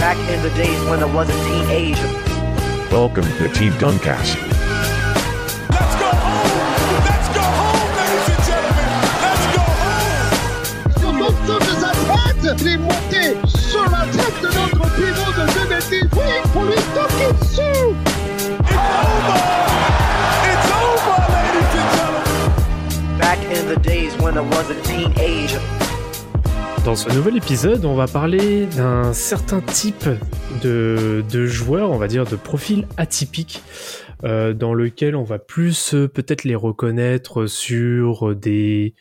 Back in the days when I was a teenager. Welcome to Team Duncast. Let's go home! Let's go home, ladies and gentlemen! Let's go home! Sur l'ensemble de sa tête, il est monté sur la tête de notre pivot de 2010. Oui, pour lui toquer dessus. It's over! It's over, ladies and gentlemen! Back in the days when I was a teenager. Dans ce nouvel épisode, on va parler d'un certain type de, de joueurs, on va dire de profil atypique, euh, dans lequel on va plus euh, peut-être les reconnaître sur des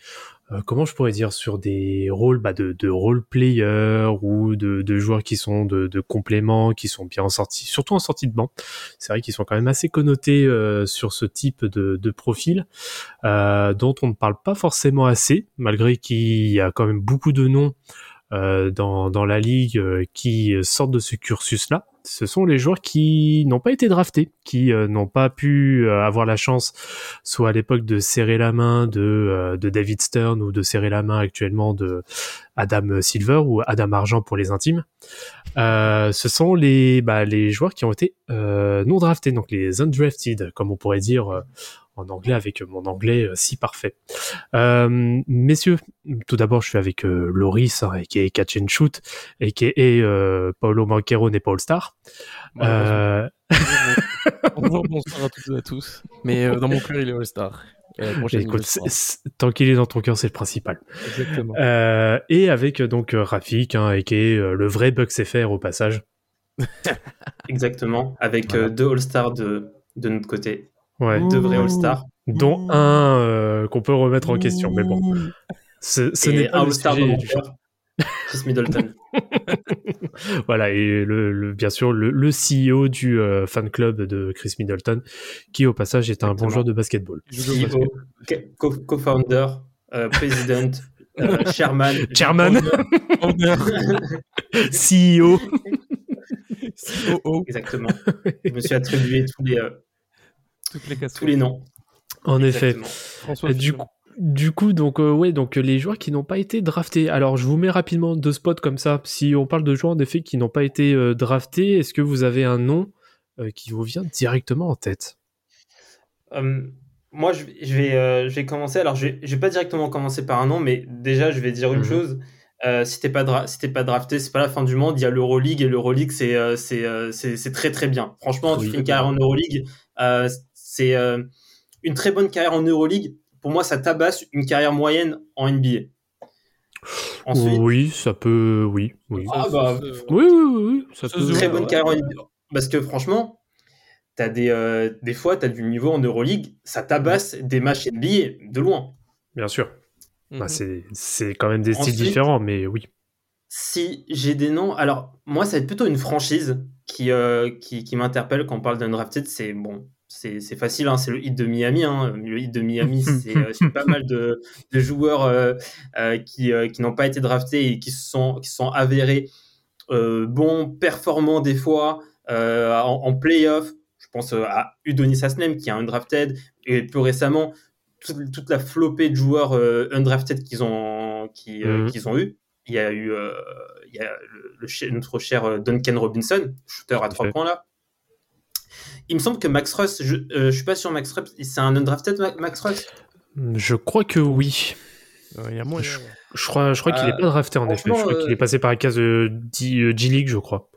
euh, comment je pourrais dire sur des rôles bah, de, de role player ou de, joueurs qui sont de, de compléments, qui sont bien en sortie, surtout en sortie de banc. C'est vrai qu'ils sont quand même assez connotés euh, sur ce type de, de profil, euh, dont on ne parle pas forcément assez, malgré qu'il y a quand même beaucoup de noms dans, dans la ligue euh, qui sortent de ce cursus-là. Ce sont les joueurs qui n'ont pas été draftés, qui euh, n'ont pas pu euh, avoir la chance, soit à l'époque de serrer la main de, euh, de David Stern ou de serrer la main actuellement de Adam Silver ou Adam Argent pour les intimes. Euh, ce sont les, bah, les joueurs qui ont été euh, non draftés, donc les undrafted, comme on pourrait dire euh, en anglais avec mon anglais euh, si parfait. Euh, messieurs, tout d'abord, je suis avec euh, Loris, hein, qui est Catch and Shoot, et qui est euh, Paolo Manquero n'est pas All-Star. Euh, Bonjour, bonsoir à toutes et à tous. Mais euh, dans mon cœur, il est All-Star. Écoute, tant qu'il est dans ton cœur, c'est le principal. Exactement. Euh, et avec euh, donc euh, Rafik, hein, et qui est euh, le vrai Bucks FR au passage. Exactement, avec Voilà. euh, deux All-Stars de, de notre côté. Ouais. Deux vrais All-Stars. Dont un euh, qu'on peut remettre en question, mais bon. Ce, ce n'est pas un le All-Star de sujet mon du cœur, Chris Middleton. Voilà, et le, le- bien sûr le, le CEO du euh, fan club de Chris Middleton, qui au passage est un bon joueur de basketball. CEO, co- co-founder, euh, président, euh, chairman. Chairman. Owner. CEO. COO. Exactement. Je me suis attribué tous les, euh, Toutes les casseroles. tous les noms. En effet. François du coup, du coup, donc euh, ouais, donc euh, les joueurs qui n'ont pas été draftés. Alors, je vous mets rapidement deux spots comme ça. Si on parle de joueurs en effet qui n'ont pas été euh, draftés, est-ce que vous avez un nom euh, qui vous vient directement en tête? Moi, je, vais- je vais, euh, je vais commencer. Alors, je vais, je vais pas directement commencer par un nom, mais déjà, je vais dire une Mhm. chose. Euh, si t'es pas, dra- si t'es pas drafté, c'est pas la fin du monde. Il y a l'Euroleague et l'Euroleague, c'est euh, c'est euh, c'est c'est très très bien. Franchement, Oui. tu fais une carrière en Euroleague, euh, c'est euh, une très bonne carrière en Euroleague. Pour moi, ça tabasse une carrière moyenne en NBA. Ensuite, Oui, ça peut. Oui, oui. Ah, bah, Ça, ça, Oui, oui, oui, oui, ça Ça peut. se très bonne ouais. carrière en NBA. Parce que franchement, t'as des, euh, des fois, tu as du niveau en Euroleague, ça tabasse des matchs NBA de loin. Bien sûr. Mhm. Bah, c'est c'est quand même des styles différents, mais oui. Si j'ai des noms, alors moi, ça va être plutôt une franchise qui, euh, qui, qui m'interpelle quand on parle d'undrafted. C'est bon, c'est facile, hein, c'est le hit de Miami. hein. Le hit de Miami, c'est euh, c'est pas mal de, de joueurs euh, euh, qui, euh, qui n'ont pas été draftés et qui se sont, qui sont avérés bons, performants des fois en, en playoff. Je pense à Udonis Haslem qui est undrafted et plus récemment toute, toute la flopée de joueurs undrafted qu'ils ont, qui, Mhm. qu'ils ont eu. Il y a eu il y a le, le ch- notre cher Duncan Robinson, shooter à trois points là. Il me semble que Max Russ, je, euh, je suis pas sûr Max Russ, c'est un undrafted Ma- Max Russ? Je crois que oui. Il y a moins. Je- Je crois, je crois qu'il Euh, n'est pas drafté en effet. Je crois qu'il euh, est passé par la case euh, euh, G-League, je crois.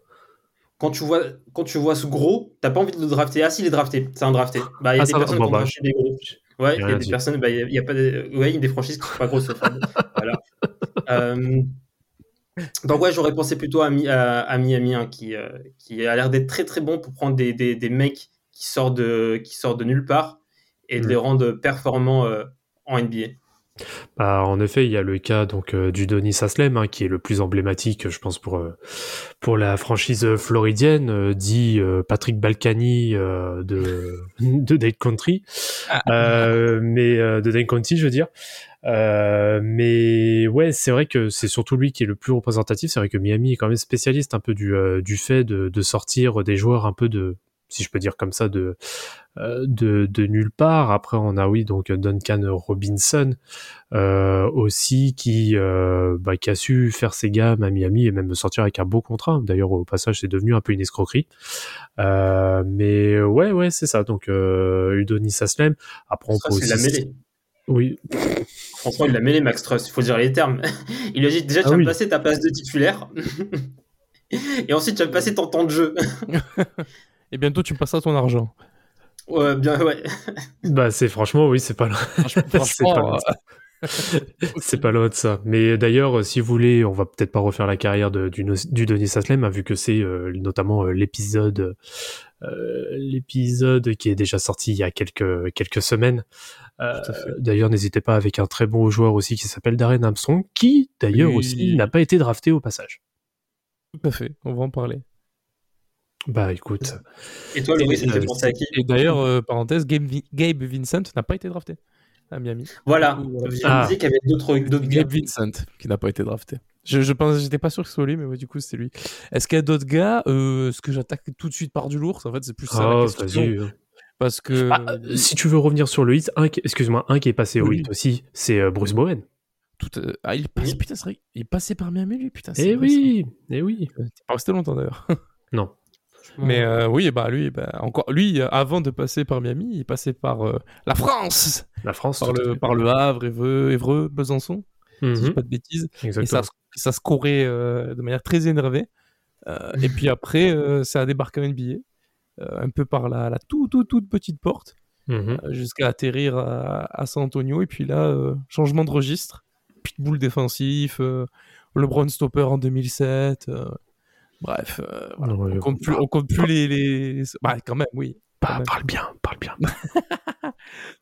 Quand tu vois quand tu vois ce gros, t'as pas envie de le drafter. Ah si, il est drafté, c'est un drafté. Bah il y a Ah, des va, personnes bon, qui ont bah, des gros. Ouais, il y a des dit. personnes, bah, il y a- il y a pas de, ouais, il y a des franchises qui sont pas grosses. voilà. Euh, donc ouais, j'aurais pensé plutôt à, Mi- à, à Miami, hein, qui, euh, qui a l'air d'être très très bon pour prendre des, des, des mecs qui sortent de, qui sortent de nulle part et de Mm. les rendre performants euh, en NBA. Bah, en effet, il y a le cas donc euh, du Donis Haslem, hein, qui est le plus emblématique, je pense, pour euh, pour la franchise floridienne, euh, dit Patrick Balkany de de Dade Country, Euh, mais de Dade County, je veux dire. Euh, mais ouais, c'est vrai que c'est surtout lui qui est le plus représentatif. C'est vrai que Miami est quand même spécialiste un peu du euh, du fait de, de sortir des joueurs un peu de si je peux dire comme ça, de euh, de, de nulle part. Après, on a oui donc Duncan Robinson euh, aussi qui euh, bah, qui a su faire ses gammes à Miami et même me sortir avec un beau contrat. D'ailleurs, au passage, c'est devenu un peu une escroquerie. Euh, mais ouais, ouais, c'est ça. Donc euh, Udonis Aslem. Après, on Ça, peut la aussi. mêlée. Oui, Franchement, il l'a mêlé, Max Truss. Il faut dire les termes. Il lui a dit déjà, tu Ah vas oui. me passer ta place de titulaire. Et ensuite, tu vas me passer ton temps de jeu. Et bientôt, tu me passeras ton argent. Ouais, bien, ouais. bah c'est franchement oui, c'est pas loin. Franchement, C'est pas loin. C'est pas loin de ça. Mais d'ailleurs, euh, si vous voulez, on va peut-être pas refaire la carrière de, du, Denis Aslem, hein, vu que c'est euh, notamment euh, l'épisode, euh, l'épisode qui est déjà sorti il y a quelques quelques semaines. Euh, fait. d'ailleurs, n'hésitez pas avec un très bon joueur aussi qui s'appelle Darren Armstrong, qui d'ailleurs Oui. aussi n'a pas été drafté au passage. Tout à fait, on va en parler. Bah écoute, Et toi, Laurie, ça te fait Euh, penser à qui? Et d'ailleurs, euh, parenthèse, Gabe, Gabe Vincent n'a pas été drafté à Miami. Voilà. Ah. qu'il y avait d'autres. Gabe Vincent qui n'a pas été drafté. Je, je pense, j'étais pas sûr que ce soit lui, mais ouais, du coup c'est lui. Est-ce qu'il y a d'autres gars? Euh, Ce que j'attaque tout de suite par du lourd, en fait, c'est plus ça la oh, question. Parce que Ah, euh, si tu veux revenir sur le hit, un excuse-moi, un qui est passé au hit aussi, c'est euh, Bruce Bowen. tout, euh, ah, il est passé, Oui. putain, c'est vrai, il passé par Miami lui, putain. c'est Eh vrai, oui, eh oui. ça. T'es pas resté longtemps d'ailleurs. Non. Mais euh, oui, bah lui, bah, encore lui, avant de passer par Miami, il passait par euh, la France, La France. par le, fait. par le Havre, Évreux, Évreux, Besançon, si je dis Mhm, pas de bêtises. Et ça, se- euh, de manière très énervée. Euh, et puis après, euh, ça a débarqué en NBA, un peu par la, la toute, toute, toute petite porte, Mhm. euh, jusqu'à atterrir à, à San Antonio. Et puis là, euh, changement de registre, pitbull défensif, euh, LeBron stopper en 2007. euh, bref, euh, voilà. On compte plus, on compte plus les, les... Bah, quand même, oui. quand Bah, même. parle bien, parle bien.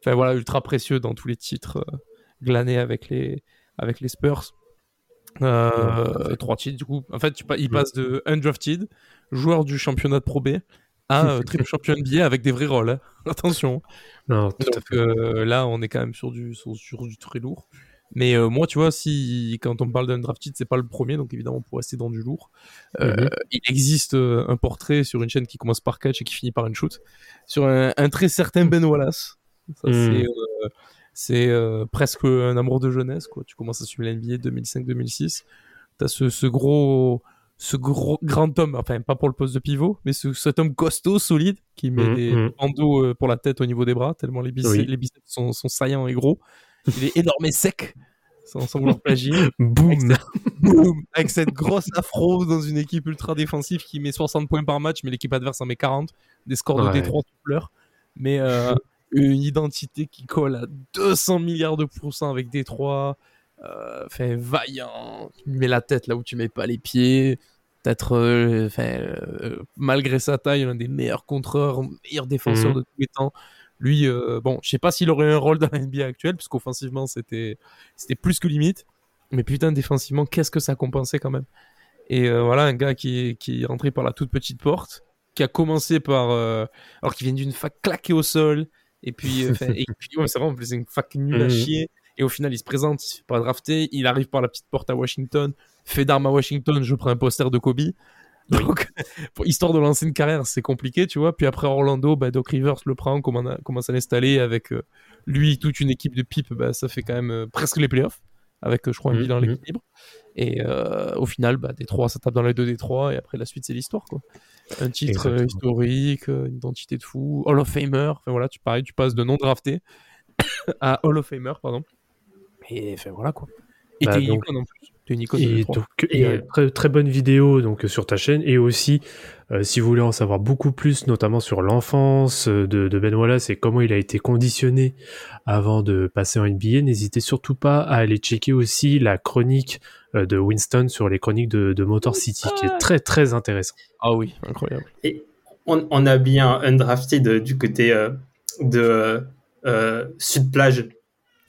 Enfin voilà, ultra précieux dans tous les titres euh, glanés avec les, avec les Spurs. Euh, Trois titres, du coup. En fait, tu il passe de undrafted, joueur du championnat de Pro B, à euh, triple champion NBA avec des vrais rôles. hein. Attention. Non, tout à fait. euh, là, on est quand même sur du, sur, sur du très lourd. Mais euh, moi, tu vois, si quand on parle d'undrafted, c'est pas le premier, donc évidemment, pour rester dans du lourd. Euh, Mhm. Il existe euh, un portrait sur une chaîne qui commence par catch et qui finit par une shoot, sur un, un très certain Ben Wallace. Mhm. c'est presque un amour de jeunesse, quoi. Tu commences à suivre l'NBA 2005-2006. T'as ce, ce gros, ce gros, mm. grand homme, enfin pas pour le poste de pivot, mais ce, cet homme costaud, solide, qui met mm, des mm. bandeaux euh, pour la tête au niveau des bras, tellement les biceps, les biceps sont, saillants et gros. Il est énorme et sec, sans, vouloir plagier. Boum Avec cette grosse afro dans une équipe ultra défensive qui met 60 points par match, mais l'équipe adverse en met 40. Des scores de D3 pleurs. Mais euh, une identité qui colle à 200 milliards de pourcents avec D3 fait vaillant, tu mets la tête là où tu mets pas les pieds. Peut-être, euh, euh, malgré sa taille, l'un des meilleurs contreurs, meilleur défenseur Mhm. de tous les temps. Lui, euh, bon, je sais pas s'il aurait un rôle dans la NBA actuelle, parce qu'offensivement, c'était, c'était plus que limite. Mais putain, défensivement, qu'est-ce que ça compensait quand même. Et euh, voilà, un gars qui est, qui est rentré par la toute petite porte, qui a commencé par. euh, alors qu'il vient d'une fac claquée au sol, et puis. euh, et puis ouais, c'est vrai, en plus, c'est une fac nulle à Mhm. chier. Et au final, il se présente, il se fait pas drafter, il arrive par la petite porte à Washington, fait d'armes à Washington, je prends un poster de Kobe. Donc, pour, histoire de lancer une carrière, c'est compliqué, tu vois. Puis après Orlando, bah, Doc Rivers le prend, commence à, commence à l'installer avec euh, lui, toute une équipe de pipe, bah, ça fait quand même euh, presque les playoffs, avec, euh, je crois, un Mhm, bilan à mhm. l'équilibre. Et euh, au final, bah, Détroit, ça tape dans les deux Détroit, et après la suite, c'est l'histoire, quoi. Un titre Exactement. historique, une identité de fou, Hall of Famer, enfin voilà, tu pareil, tu passes de non drafté à Hall of Famer, pardon. Et enfin voilà, quoi. Et Bah, t'es une icône en plus. T'es une icône Et donc, il y a Et- une très, très bonne vidéo donc, sur ta chaîne. Et aussi, euh, si vous voulez en savoir beaucoup plus, notamment sur l'enfance euh, de, de Ben Wallace et comment il a été conditionné avant de passer en NBA, n'hésitez surtout pas à aller checker aussi la chronique euh, de Winston sur les chroniques de, de Motor City, qui est très très intéressant. Ah oui, incroyable. Et on, on a bien undrafted euh, du côté euh, de euh, euh, Sud Plage.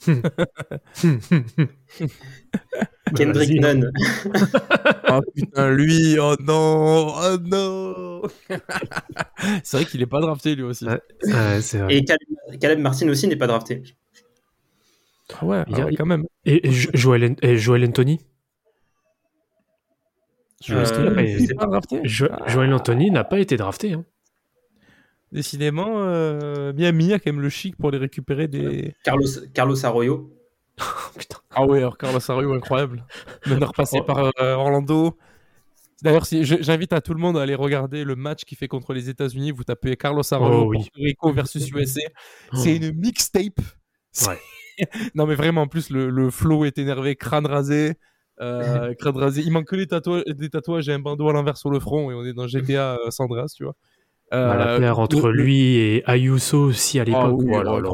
Kendrick vas-y. Nunn. Ah putain, lui, oh non, oh non. c'est vrai qu'il est pas drafté lui aussi. Ouais. Ouais, c'est vrai. Et Caleb, Caleb Martin aussi n'est pas drafté. Ah ouais, Il y a- ah ouais, quand même. Et, et Jo- Joel, et Joel Anthony? Je Euh, pas drafté. Jo- Ah. Joel Anthony n'a pas été drafté. hein. Décidément, euh, Miami a quand même le chic pour les récupérer des. Carlos, Carlos Arroyo. Putain. Ah ouais, alors Carlos Arroyo, incroyable. Repassé Oh. par euh, Orlando. D'ailleurs, si, j'invite à tout le monde à aller regarder le match qu'il fait contre les États-Unis. Vous tapez Carlos Arroyo, Oh oui. Rico versus USA. Oh. C'est une mixtape. Ouais. non, mais vraiment, en plus, le, le flow est énervé, crâne rasé. euh, crâne rasé. Il manque que les tatouages, des tatouages et un bandeau à l'envers sur le front. Et on est dans GTA euh, Sandras, tu vois. Bah, la Euh, paire entre le- lui et Ayuso aussi à Ah l'époque. oui, Oh.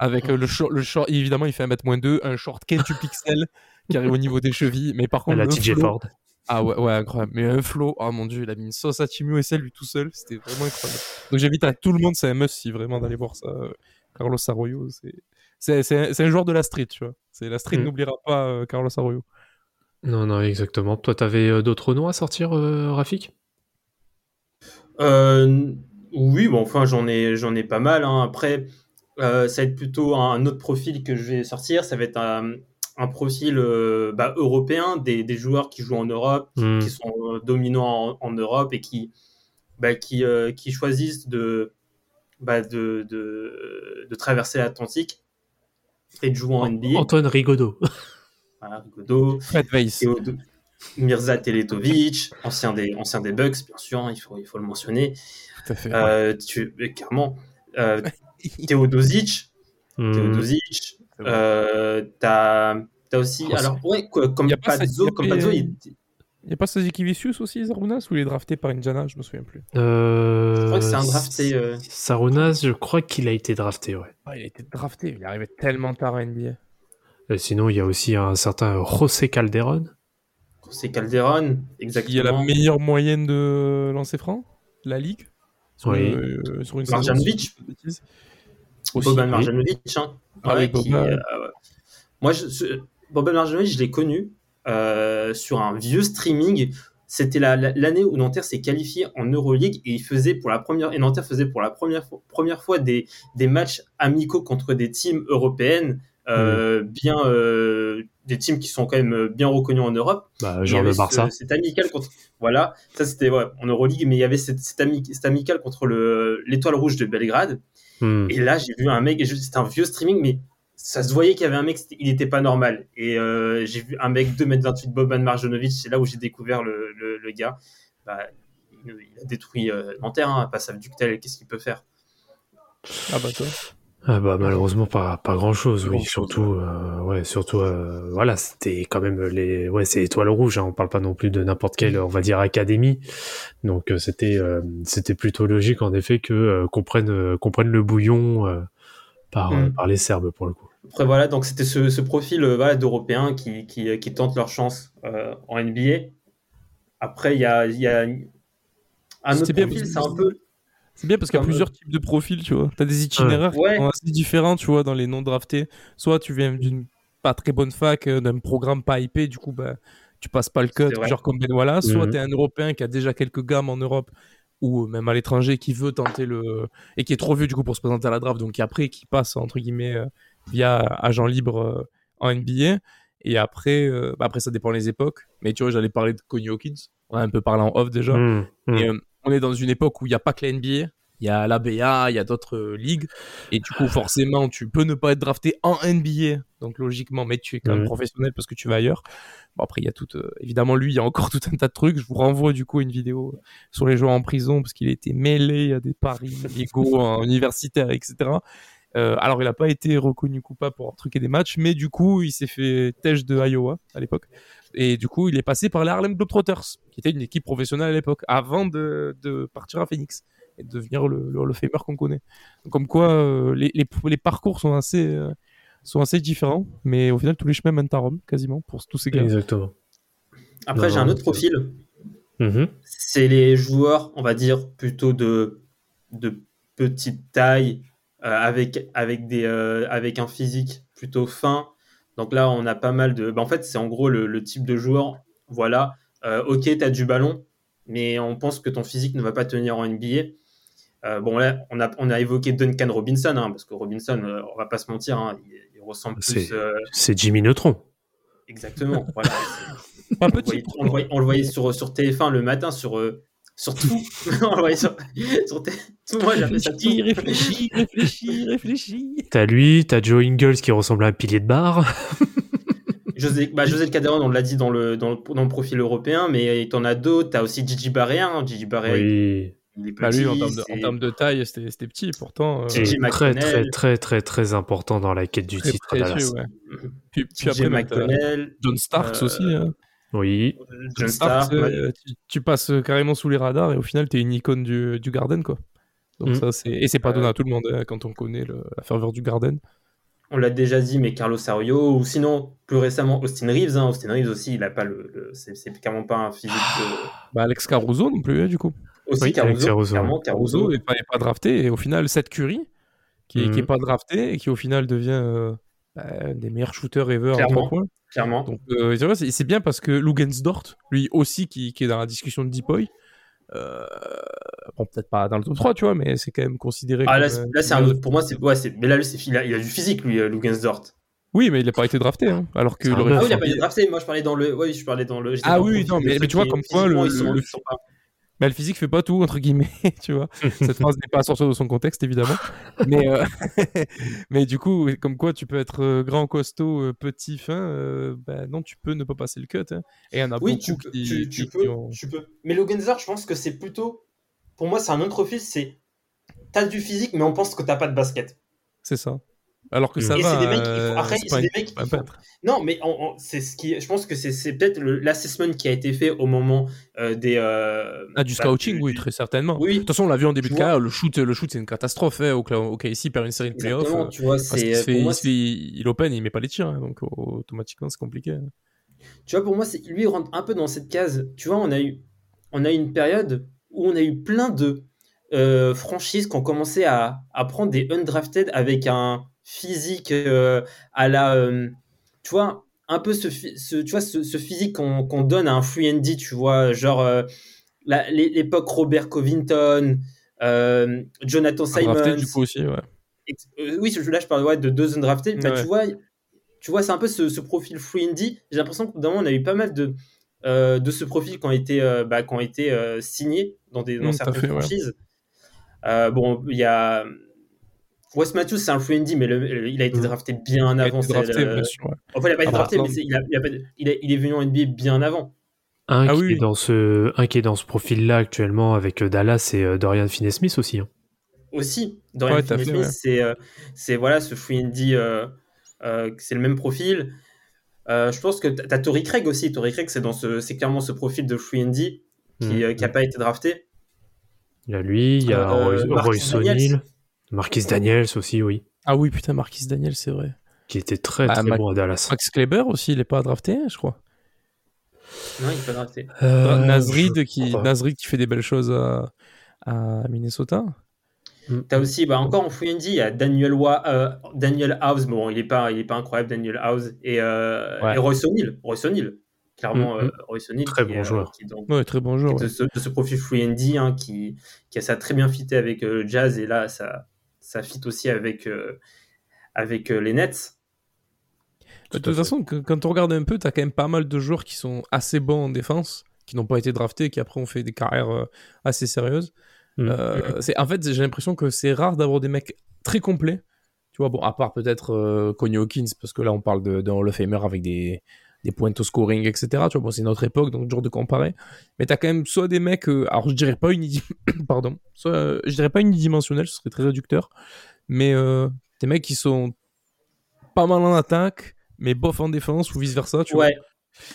Avec euh, le short, le short, évidemment, il fait 1m-2, un short quintuple pixel qui arrive au niveau des chevilles. Mais par contre, la TJ Ford. Ah ouais, ouais, incroyable. Mais un flow, oh mon dieu, il a mis une sauce à Timio et celle lui tout seul. C'était vraiment incroyable. Donc j'invite à tout le monde, c'est un must si vraiment d'aller voir ça. Euh, Carlos Arroyo, c'est. C'est un joueur de la street, tu vois. La street Mm. n'oubliera pas euh, Carlos Arroyo. Non, non, exactement. Toi, t'avais euh, d'autres noms à sortir, euh, Rafik? Euh, oui, bon, enfin, j'en ai, j'en ai pas mal. hein. Après, euh, ça va être plutôt un autre profil que je vais sortir. Ça va être un, un profil euh, bah, européen, des, des joueurs qui jouent en Europe, Hmm. qui sont euh, dominants en, en Europe et qui, bah, qui, euh, qui choisissent de, bah, de, de, de traverser l'Atlantique et de jouer en NBA. Antoine Rigaudot. Voilà, Rigaudot, Fred Weiss. Mirza Teletovic, ancien des, ancien des Bucks, bien sûr, hein, il, faut, il faut le mentionner. Tout à fait. Euh, tu, clairement, euh, Teodosic. Teodosic, C'est vrai. euh, t'as t'as aussi, Oh, alors ouais, quoi, comme y Pazzo, a comme pas- Pazzo, il, Il n'y a pas Saziki Vicious aussi, Zarunas, ou il est drafté par Indiana Je me souviens plus. Euh, je crois que c'est un drafté. euh, Sarunas, je crois qu'il a été drafté, ouais. Ah, il a été drafté, il est arrivé tellement tard à NBA. Et sinon, il y a aussi un certain José Calderon. C'est Calderon, Qui a la exactement. meilleure moyenne de lancer franc de la ligue sur, Oui. euh, sur une Marjanovic. Boban. Marjanovic, hein. Ah Ouais, qui, euh, ouais. Moi, je, ce- Boban Marjanovic, je l'ai connu euh, sur un vieux streaming. C'était la- la- l'année où Nanterre s'est qualifié en Euroleague et il faisait pour la première et Nanterre faisait pour la première fois, première fois des, des matchs amicaux contre des teams européennes, euh, bien euh, des teams qui sont quand même bien reconnus en Europe. Bah, genre le Barça. ce- Cet amical contre. Voilà, ça c'était ouais, en Euroleague, mais il y avait cette, cette, ami- cette amical contre le- l'Étoile Rouge de Belgrade. Hmm. Et là, j'ai vu un mec, c'était un vieux streaming, mais ça se voyait qu'il y avait un mec, il n'était pas normal. Et euh, j'ai vu un mec 2m28 Boban Marjanovic, c'est là où j'ai découvert le, le, le gars. Bah, il, il a détruit euh, Nanterre, hein, pas Ductel, qu'est-ce qu'il peut faire? Ah bah toi. Ah bah malheureusement pas pas grand chose oui Grand-chose, surtout euh, ouais surtout euh, voilà c'était quand même les ouais c'est étoile rouge hein, on parle pas non plus de n'importe quelle on va dire académie donc euh, c'était euh, c'était plutôt logique en effet que euh, qu'on prenne euh, qu'on prenne le bouillon euh, par Mm. euh, par les Serbes pour le coup Après, voilà, donc c'était ce, ce profil euh, voilà, d'Européens qui, qui, qui tentent leur chance euh, en NBA. Après, il y a, il y a un autre profil, c'est un peu. C'est bien parce qu'il y a Comme, plusieurs types de profils, tu vois. T'as des itinéraires Ouais. qui sont assez différents, tu vois, dans les non draftés. Soit tu viens d'une pas très bonne fac, euh, d'un programme pas hypé, du coup, bah, tu passes pas le cut, genre comme Benoît Soit Mhm. t'es un Européen qui a déjà quelques gammes en Europe ou euh, même à l'étranger qui veut tenter le. et qui est trop vieux, du coup, pour se présenter à la draft, donc qui après, qui passe, entre guillemets, euh, via agent libre euh, en NBA. Et après, euh, bah, après, ça dépend les époques. Mais tu vois, j'allais parler de Connie Hawkins. On a un peu parlé en off déjà. Hmm, hmm. Et, euh, on est dans une époque où il n'y a pas que la NBA, il y a l'ABA, il y a d'autres euh, ligues. Et du coup, forcément, tu peux ne pas être drafté en NBA. Donc, logiquement, mais tu es quand même professionnel parce que tu vas ailleurs. Bon, après, il y a tout. euh, évidemment, lui, il y a encore tout un tas de trucs. Je vous renvoie du coup une vidéo sur les joueurs en prison parce qu'il a été mêlé à des paris légaux en universitaire, etc. Euh, alors, il n'a pas été reconnu coupable pour truqué des matchs, mais du coup, il s'est fait têche de Iowa à l'époque. Et du coup, il est passé par les Harlem Globetrotters, qui était une équipe professionnelle à l'époque, avant de, de partir à Phoenix et de devenir le, le Hall of Famer qu'on connaît. Donc, comme quoi, euh, les, les, les parcours sont assez, euh, sont assez différents, mais au final, tous les chemins mènent à Rome, quasiment, pour tous ces gars. exactement Après, j'ai un autre profil. Mhm. c'est les joueurs, on va dire, plutôt de, de petite taille, euh, avec, avec, des, euh, avec un physique plutôt fin. Donc là, on a pas mal de. bah, en fait, c'est en gros le, le type de joueur. Voilà, euh, ok, tu as du ballon, mais on pense que ton physique ne va pas tenir en NBA. Euh, bon, là, on a, on a évoqué Duncan Robinson, hein, parce que Robinson, euh, on va pas se mentir, hein, il, il ressemble plus. C'est- euh, Jimmy Neutron exactement. Voilà, on, le petit. voyait, on le voyait- on le voyait sur, sur TF1 le matin sur, euh, Surtout, ouais, sur, sur tes- tout, moi j'appelle ça tout. réfléchis, réfléchis, réfléchis. T'as lui, t'as Joe Ingles qui ressemble à un pilier de bar. José, bah, José Le Calderon, on l'a dit dans le, dans, le, dans le profil européen, mais t'en as d'autres. T'as aussi Gigi Barrea. hein. Gigi Barrea, Oui. il est Bah, petit. lui, en termes de, en c'est- termes de taille, c'était c'était petit. Pourtant, euh, très, très, très, très, très important dans la quête du très titre précieux, ouais. Puis, puis après, McConnell, John Starks euh, aussi. hein. Oui. Euh, tu, tu passes carrément sous les radars et au final, t'es une icône du, du Garden, quoi. Donc Mm. ça, c'est et c'est pas donné Euh, à tout le monde hein, quand on connaît le- la ferveur du Garden. On l'a déjà dit, mais Carlos Arroyo, ou sinon, plus récemment, Austin Reeves. hein. Austin Reeves aussi, il a pas le. le- c'est c'est clairement pas un physique de. Bah, Alex Caruso non plus, hein, du coup. Aussi Oui, Caruso, Caruso, clairement, Caruso n'est pas, est pas drafté et au final, Seth Curry, qui, Mhm. qui est pas drafté et qui au final devient euh, bah, un des meilleurs shooters ever à Clairement. trois points. Clairement. Donc euh, c'est bien parce que Lugensdort, lui aussi qui, qui est dans la discussion de Deepoy, euh, bon peut-être pas dans le top 3 tu vois, mais c'est quand même considéré Ah, là, comme, c'est- euh, là, c'est un autre. Pour moi, c'est. Ouais, c'est- mais là, il a, il a du physique, lui, euh, Lugensdort. Oui, mais il n'a pas été drafté, hein, alors que le. Ah oui, il a reste- pas été drafté. Moi, je parlais dans le. Oui, je parlais dans le. Ah dans le oui, non, mais- tu vois, comme quoi, le- ils sont- le- ils sont pas- Bah, le physique fait pas tout entre guillemets, tu vois. Cette phrase n'est pas à sortir de son contexte évidemment, mais euh, mais du coup, comme quoi tu peux être euh, grand, costaud, euh, petit, fin, euh, bah, non, tu peux ne pas passer le cut. hein. Et il y en a Oui, beaucoup tu qui, tu, tu qui- peux, ont- tu peux. Mais Logenzar, je pense que c'est plutôt. Pour moi, c'est un autre fils. C'est. T'as du physique, mais on pense que t'as pas de basket. C'est ça. Alors que ça Et va. c'est des mecs qui font- euh, après, c'est des mecs qui font- peintre. Non, mais on- on- c'est ce qui. Je pense que c'est c'est peut-être le- l'assessment qui a été fait au moment euh, des. euh, Ah, du bah, scouting, du- oui, très certainement. Oui. De toute façon, on l'a vu en début Tu de carrière, le shoot, le shoot c'est une catastrophe. Hein, au, au KC perd une série de playoffs. Euh, tu vois, c'est se fait, pour moi, il, se fait- il open et il met pas les tirs, hein, donc au- automatiquement c'est compliqué. hein. Tu vois, pour moi, c'est lui il rentre un peu dans cette case. Tu vois, on a eu, on a eu une période où on a eu plein de euh, franchises qui ont commencé à, à prendre des undrafted avec un physique euh, à la, euh, tu vois, un peu ce, tu vois, ce, ce physique qu'on donne à un free and D, tu vois, genre euh, l'époque Robert Covington, euh, Jonathan Simons. Drafté, du coup aussi, ouais. Euh, oui, là je parle ouais, de deux undrafted. Bah, Ouais. tu vois, tu vois, c'est un peu ce, ce profil free indie. J'ai l'impression que d'un moment, on a eu pas mal de, de ce profil qui ont été, bah, qui ont été signés dans, des, dans Mm, à certaines fait, franchises. Bon, il y a. Wes Matthews, c'est un free indie, mais le- le- il a été Mm. drafté bien Il a été avant. drafté, le- bien sûr, ouais. Enfin, il n'a pas été Ah, drafté, mais Portland. c'est- il, a- il a pas- il est- il est venu en NBA bien avant. Un, Ah qui oui, est oui. dans ce, un qui est dans ce profil-là actuellement avec euh, Dallas, c'est euh, Dorian Finney-Smith aussi. hein. aussi. Dorian Ouais, Finney-Smith, ouais. c'est euh, c'est voilà ce free indie, euh, euh, c'est le même profil. Euh, je pense que tu as Tory Craig aussi. Tory Craig, c'est dans ce, c'est clairement ce profil de free indie qui Mhm. euh, qui a pas été drafté. Il y a lui, il y a Euh, Roy- Royce. Marquis Daniels aussi, oui, Ah oui, putain, Marquis Daniel, c'est vrai. qui était très Bah, très Mac- bon à Dallas. Max Kleber aussi, il est pas drafté, je crois. Non, il est pas drafté. Euh, Nasrid, je qui. Nasrid qui fait des belles choses à, à Minnesota. T'as aussi, bah, encore en free il y a Daniel, Wa- euh, Daniel House. Bon, il est pas, il est pas incroyable, Daniel House. Et, euh, Ouais. et Royce O'Neal. Clairement, euh, Royce O'Neal. Très bon joueur. Ouais, très bon joueur. de, ouais. ce, de ce profil free hein, qui, qui a ça très bien fité avec euh, le Jazz. Et là, ça, ça fit aussi avec, euh, avec euh, les Nets. De toute façon, que- quand on regarde un peu, t'as quand même pas mal de joueurs qui sont assez bons en défense, qui n'ont pas été draftés, et qui après ont fait des carrières euh, assez sérieuses. Mm. Euh, c'est- en fait, j'ai l'impression que c'est rare d'avoir des mecs très complets. Tu vois, bon, à part peut-être euh, Connie Hawkins, parce que là, on parle de- d'un Hall of Famer avec des, des points au scoring, etc. Tu vois, bon, c'est notre époque, donc dur de comparer. Mais t'as quand même soit des mecs, euh, alors je dirais pas unidi... pardon, soit, euh, je dirais pas unidimensionnels, ce serait très réducteur, mais euh, des mecs qui sont pas mal en attaque, mais bof en défense ou vice versa. Tu vois. Ouais.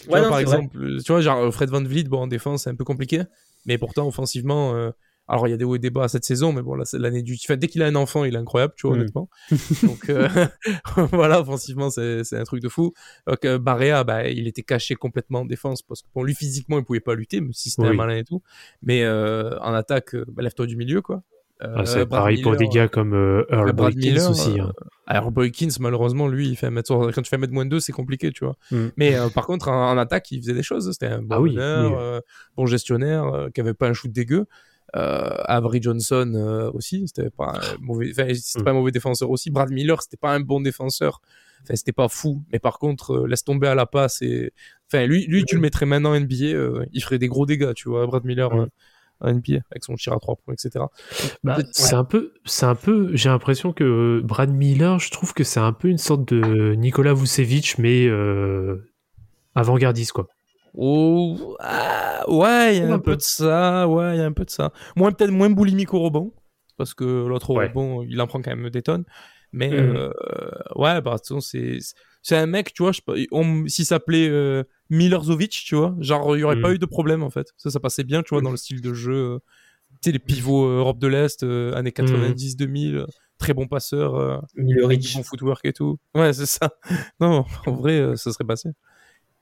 Tu Ouais, vois, non, par vrai. exemple, tu vois, genre Fred Van Vliet, bon, en défense, c'est un peu compliqué, mais pourtant, offensivement, euh, alors il y a des hauts et des bas cette saison, mais bon, là, c'est l'année du. Enfin, dès qu'il a un enfant, il est incroyable, tu vois, Mm. honnêtement. Donc, euh, voilà, offensivement, c'est c'est un truc de fou. Donc, euh, Barea, bah, il était caché complètement en défense, parce que bon, lui, physiquement, il pouvait pas lutter, même si c'était un malin et tout. Mais euh, en attaque, euh, bah, lève-toi du milieu, quoi. Ah, c'est pareil pour des gars comme Earl Brad Boykins Miller, aussi. euh, hein. Boykins, malheureusement, lui, il fait un mètre sur- quand tu fais 1 moins 2, c'est compliqué, tu vois. Mm. Mais par contre, en, en attaque, il faisait des choses. C'était un bon Ah oui, meneur, oui. euh, bon gestionnaire, qui avait pas un shoot dégueu. Euh, Avery Johnson euh, aussi, c'était pas un mauvais, enfin, c'était Mm. pas un mauvais défenseur aussi. Brad Miller, c'était pas un bon défenseur. Enfin, c'était pas fou, mais par contre, euh, laisse tomber à la passe et, enfin, lui, lui, tu le mettrais maintenant en NBA, il ferait des gros dégâts, tu vois. Brad Miller, Mm. euh, en NBA avec son tir à 3 points, etc. Bah, c'est un peu, c'est un peu. J'ai l'impression que Brad Miller, je trouve que c'est un peu une sorte de Nikola Vucevic, mais euh, avant-gardiste quoi. Oh, ah, ouais, il y a Un un, peu. peu de ça, ouais, il y a un peu de ça. Moins peut-être moins boulimique au rebond, parce que l'autre au Ouais. rebond, il en prend quand même des tonnes. Mais Mhm. euh, ouais, bah de toute façon, c'est c'est un mec, tu vois, je on- s'il s'appelait euh, Milorzovic, tu vois, genre il y aurait Mhm. pas eu de problème en fait. Ça, ça passait bien, tu vois, dans le style de jeu. euh, tu sais, les pivots euh, Europe de l'Est, années 90-2000, euh, très bon passeur, euh, Milorich. bon footwork et tout. Ouais, c'est ça. Non, en vrai, euh, ça serait passé.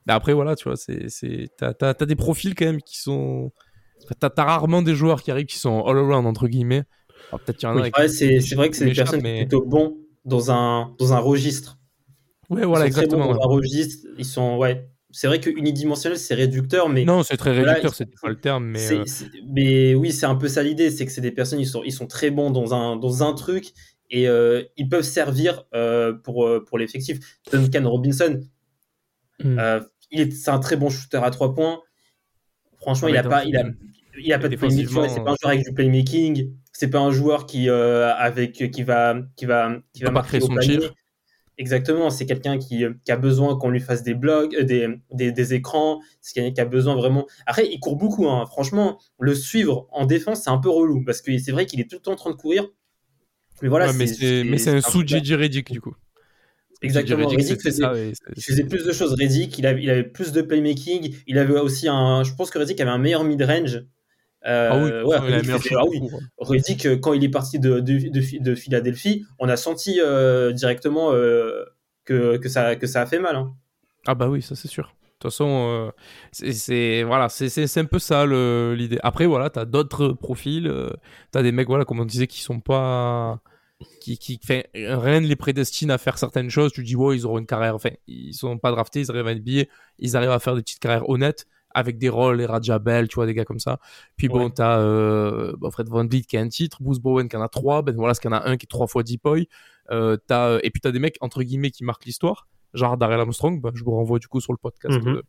Mais après, voilà, tu vois, c'est, c'est, t'as, t'as, t'as des profils quand même qui sont. T'as, t'as rarement des joueurs qui arrivent qui sont all around, entre guillemets. Alors, peut-être qu'il y en a. Oui. Ouais, c'est c'est vrai que c'est des personnes qui mais- sont plutôt bons dans un, dans un registre. Ouais, voilà, ils sont très bons exactement. dans un registre. Ils sont, ouais. C'est vrai que unidimensionnel, c'est réducteur, mais. Non, c'est très Voilà, réducteur, ils- c'était pas le terme, mais. c'est- euh, c'est- mais oui, c'est un peu ça l'idée, c'est que c'est des personnes, ils sont, ils sont très bons dans un, dans un truc et euh, ils peuvent servir euh, pour, pour l'effectif. Duncan Robinson, Mm. euh, il est, c'est un très bon shooter à trois points. Franchement, Ah, il mais a pas, il a, il a pas de playmaking. C'est pas un joueur avec du playmaking. C'est pas un joueur qui, euh, avec, qui va, qui va, qui Il va peut pas marquer créer au son panier. tir. Exactement, c'est quelqu'un qui, euh, qui a besoin qu'on lui fasse des blogs, euh, des, des, des écrans. C'est quelqu'un qui a besoin vraiment. Après, il court beaucoup. Hein. Franchement, le suivre en défense, c'est un peu relou parce que c'est vrai qu'il est tout le temps en train de courir. Mais voilà, ouais, mais c'est, mais c'est un sous JJ Redick, du coup. Exactement, c'était faisait- ça, Il faisait plus de choses. Reddick, il avait, il avait plus de playmaking. Il avait aussi un. Je pense que Reddick avait un meilleur mid-range. Euh, Ah oui, ouais, la Reddick faisait- chose ah oui. Reddick, euh, quand il est parti de, de, de, de Philadelphie, on a senti euh, directement euh, que, que, ça, que ça a fait mal. hein. Ah bah oui, ça c'est sûr. De toute façon, euh, c'est- voilà, c'est un peu ça l'idée. Après voilà, t'as d'autres profils, euh, t'as des mecs voilà comme on disait qui sont pas, qui qui, fait rien ne les prédestine à faire certaines choses. Tu dis ouais, ils auront une carrière, enfin ils sont pas draftés, ils arrivent à NBA, ils arrivent à faire des petites carrières honnêtes avec des rôles, les Rajabel, tu vois des gars comme ça. Puis bon, Ouais. t'as euh, bon, Fred Van Vliet qui a un titre, Bruce Bowen qui en a trois, Ben Wallace qui en a un qui est trois fois Deepoy. Euh, t'as et puis t'as des mecs entre guillemets qui marquent l'histoire genre Darrell Armstrong, bah, je vous renvoie du coup sur le podcast Mhm. euh,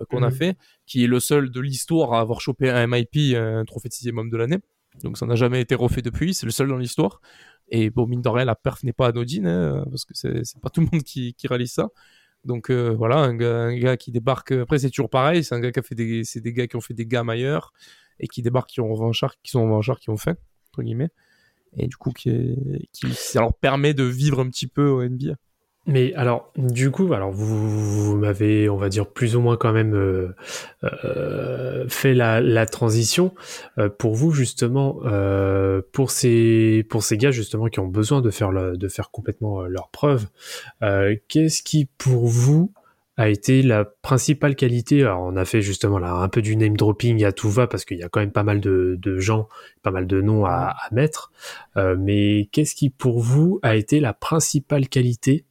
euh, qu'on a Mhm. fait, qui est le seul de l'histoire à avoir chopé un MIP, un trophée de sixième homme de l'année. Donc ça n'a jamais été refait depuis, c'est le seul dans l'histoire. Et bon, mine de rien, la perf n'est pas anodine, hein, parce que c'est pas tout le monde qui, qui réalise ça. Donc euh, voilà, un gars, un gars qui débarque. Après, c'est toujours pareil, c'est un gars qui a fait des, c'est des gars qui ont fait des gammes ailleurs et qui débarquent, qui ont revanchards, qui sont revanchards, qui ont faim entre guillemets. Et du coup, qui, qui ça leur permet de vivre un petit peu au NBA. Mais alors, du coup, alors vous, vous m'avez, on va dire, plus ou moins quand même euh, euh, fait la, la transition Euh, pour vous justement, euh, pour ces pour ces gars justement qui ont besoin de faire le- de faire complètement euh, leur preuve. euh, Qu'est-ce qui pour vous a été la principale qualité? Alors, on a fait justement là un peu du name dropping à tout va parce qu'il y a quand même pas mal de, de gens, pas mal de noms à, à mettre. Euh, mais qu'est-ce qui pour vous a été la principale qualité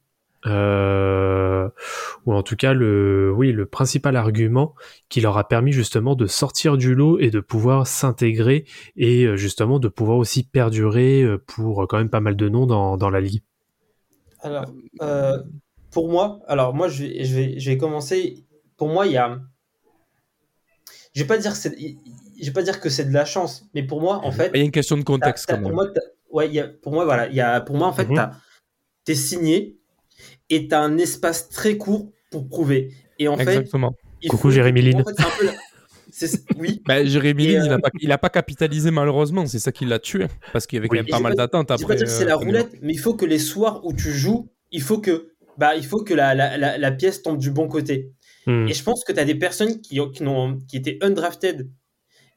euh, ou en tout cas le oui le principal argument qui leur a permis justement de sortir du lot et de pouvoir s'intégrer et euh, justement de pouvoir aussi perdurer euh, pour quand même pas mal de noms dans, dans la ligue. Alors, euh, pour moi, alors moi, je vais, je vais, je vais commencer. Pour moi, il y a. Je vais pas dire que c'est, je vais pas dire que c'est de la chance, mais pour moi, en fait, Il y a une question de contexte t'as- quand pour même. moi, ouais, il y a, pour moi, voilà, il y a, pour moi, en fait, t'as, t'es signé et t'as un espace très court pour prouver. Et en fait, Exactement. il Coucou, faut- Jérémy en fait, c'est la- c'est- oui. Bah, Jérémy Lin, il, euh, a pas, il a pas capitalisé malheureusement, c'est ça qui l'a tué. Parce qu'il y avait quand Oui. même pas j'ai mal pas- d'attentes pas après. dire que c'est la euh, roulette, mais il faut que les soirs où tu joues, il faut que, bah, il faut que la, la, la, la pièce tombe du bon côté. Hmm. Et je pense que tu as des personnes qui, ont- qui, n'ont- qui étaient undrafted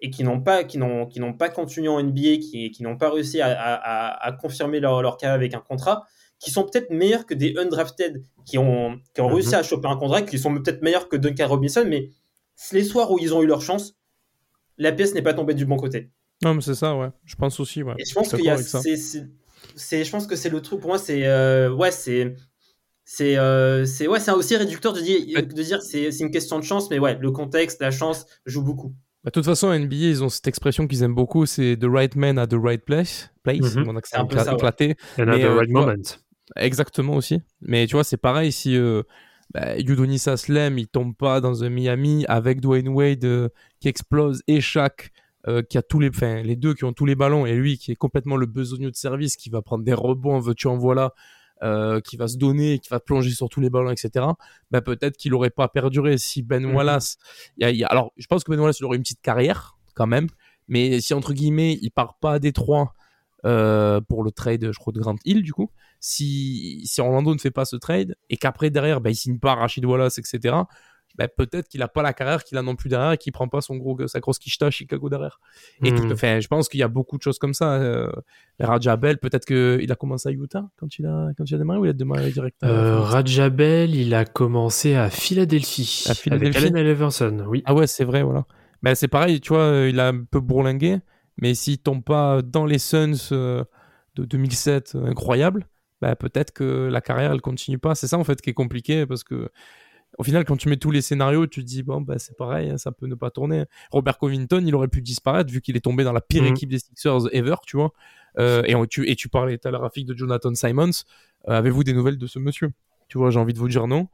et qui n'ont pas, qui n'ont, qui n'ont pas continué en NBA, qui, qui n'ont pas réussi à, à, à- à confirmer leur, leur carrière avec un contrat, qui sont peut-être meilleurs que des undrafted qui ont, qui ont Mhm. réussi à choper un contrat, qui sont peut-être meilleurs que Duncan Robinson, mais les soirs où ils ont eu leur chance, la pièce n'est pas tombée du bon côté. Non, mais c'est ça, ouais. Je pense aussi, ouais. Et je pense qu'il y a, c'est, je pense que c'est le truc pour moi, c'est, euh, ouais, c'est, c'est, euh, c'est, ouais, c'est aussi réducteur de dire, de dire, c'est, c'est une question de chance, mais ouais, le contexte, la chance joue beaucoup. Bah, de toute façon, à NBA, ils ont cette expression qu'ils aiment beaucoup, c'est the right man at the right place. place Mhm. Mon accent C'est un peu ça, ouais. éclaté. And at the euh, right moment. Exactement aussi. Mais tu vois, c'est pareil si euh, bah, Aslem, il tombe pas dans un Miami avec Dwayne Wade euh, qui explose et Shaq euh, qui a tous les, enfin, les deux qui ont tous les ballons et lui qui est complètement le besogneux de service, qui va prendre des rebonds, veux-tu en voilà, euh, qui va se donner, qui va plonger sur tous les ballons, etc. Bah, peut-être qu'il aurait pas perduré si Ben Mhm. Wallace. il y a- il y a- alors, je pense que Ben Wallace il aurait une petite carrière quand même, mais si entre guillemets il part pas à Détroit euh, pour le trade, je crois de Grant Hill du coup, si si Orlando ne fait pas ce trade et qu'après derrière, bah, il signe pas Rachid Wallace, etc. Bah, peut-être qu'il a pas la carrière qu'il a non plus derrière et qu'il prend pas son gros sa grosse quicheta à Chicago derrière. Et tout, Mhm. enfin, je pense qu'il y a beaucoup de choses comme ça. Euh, Raja Bell, peut-être qu'il a commencé à Utah quand il a, quand il a démarré ou il a démarré direct à- Euh, Rajabel, il a commencé à Philadelphie. À Philadelphie. Avec Allen oui. Ah ouais, c'est vrai, voilà. Ben, c'est pareil, tu vois, il a un peu bourlingué, mais s'il tombe pas dans les Suns euh, de 2007, euh, incroyable, ben, peut-être que la carrière, elle continue pas. C'est ça, en fait, qui est compliqué, parce que au final, quand tu mets tous les scénarios, tu te dis, bon, ben, c'est pareil, hein, ça peut ne pas tourner. Robert Covington, il aurait pu disparaître, vu qu'il est tombé dans la pire Mhm. équipe des Sixers ever, tu vois. Euh, et, on- tu, et tu parlais tout à l'heure, Rafik, de Jonathan Simons. Euh, Avez-vous des nouvelles de ce monsieur? Tu vois, j'ai envie de vous dire non.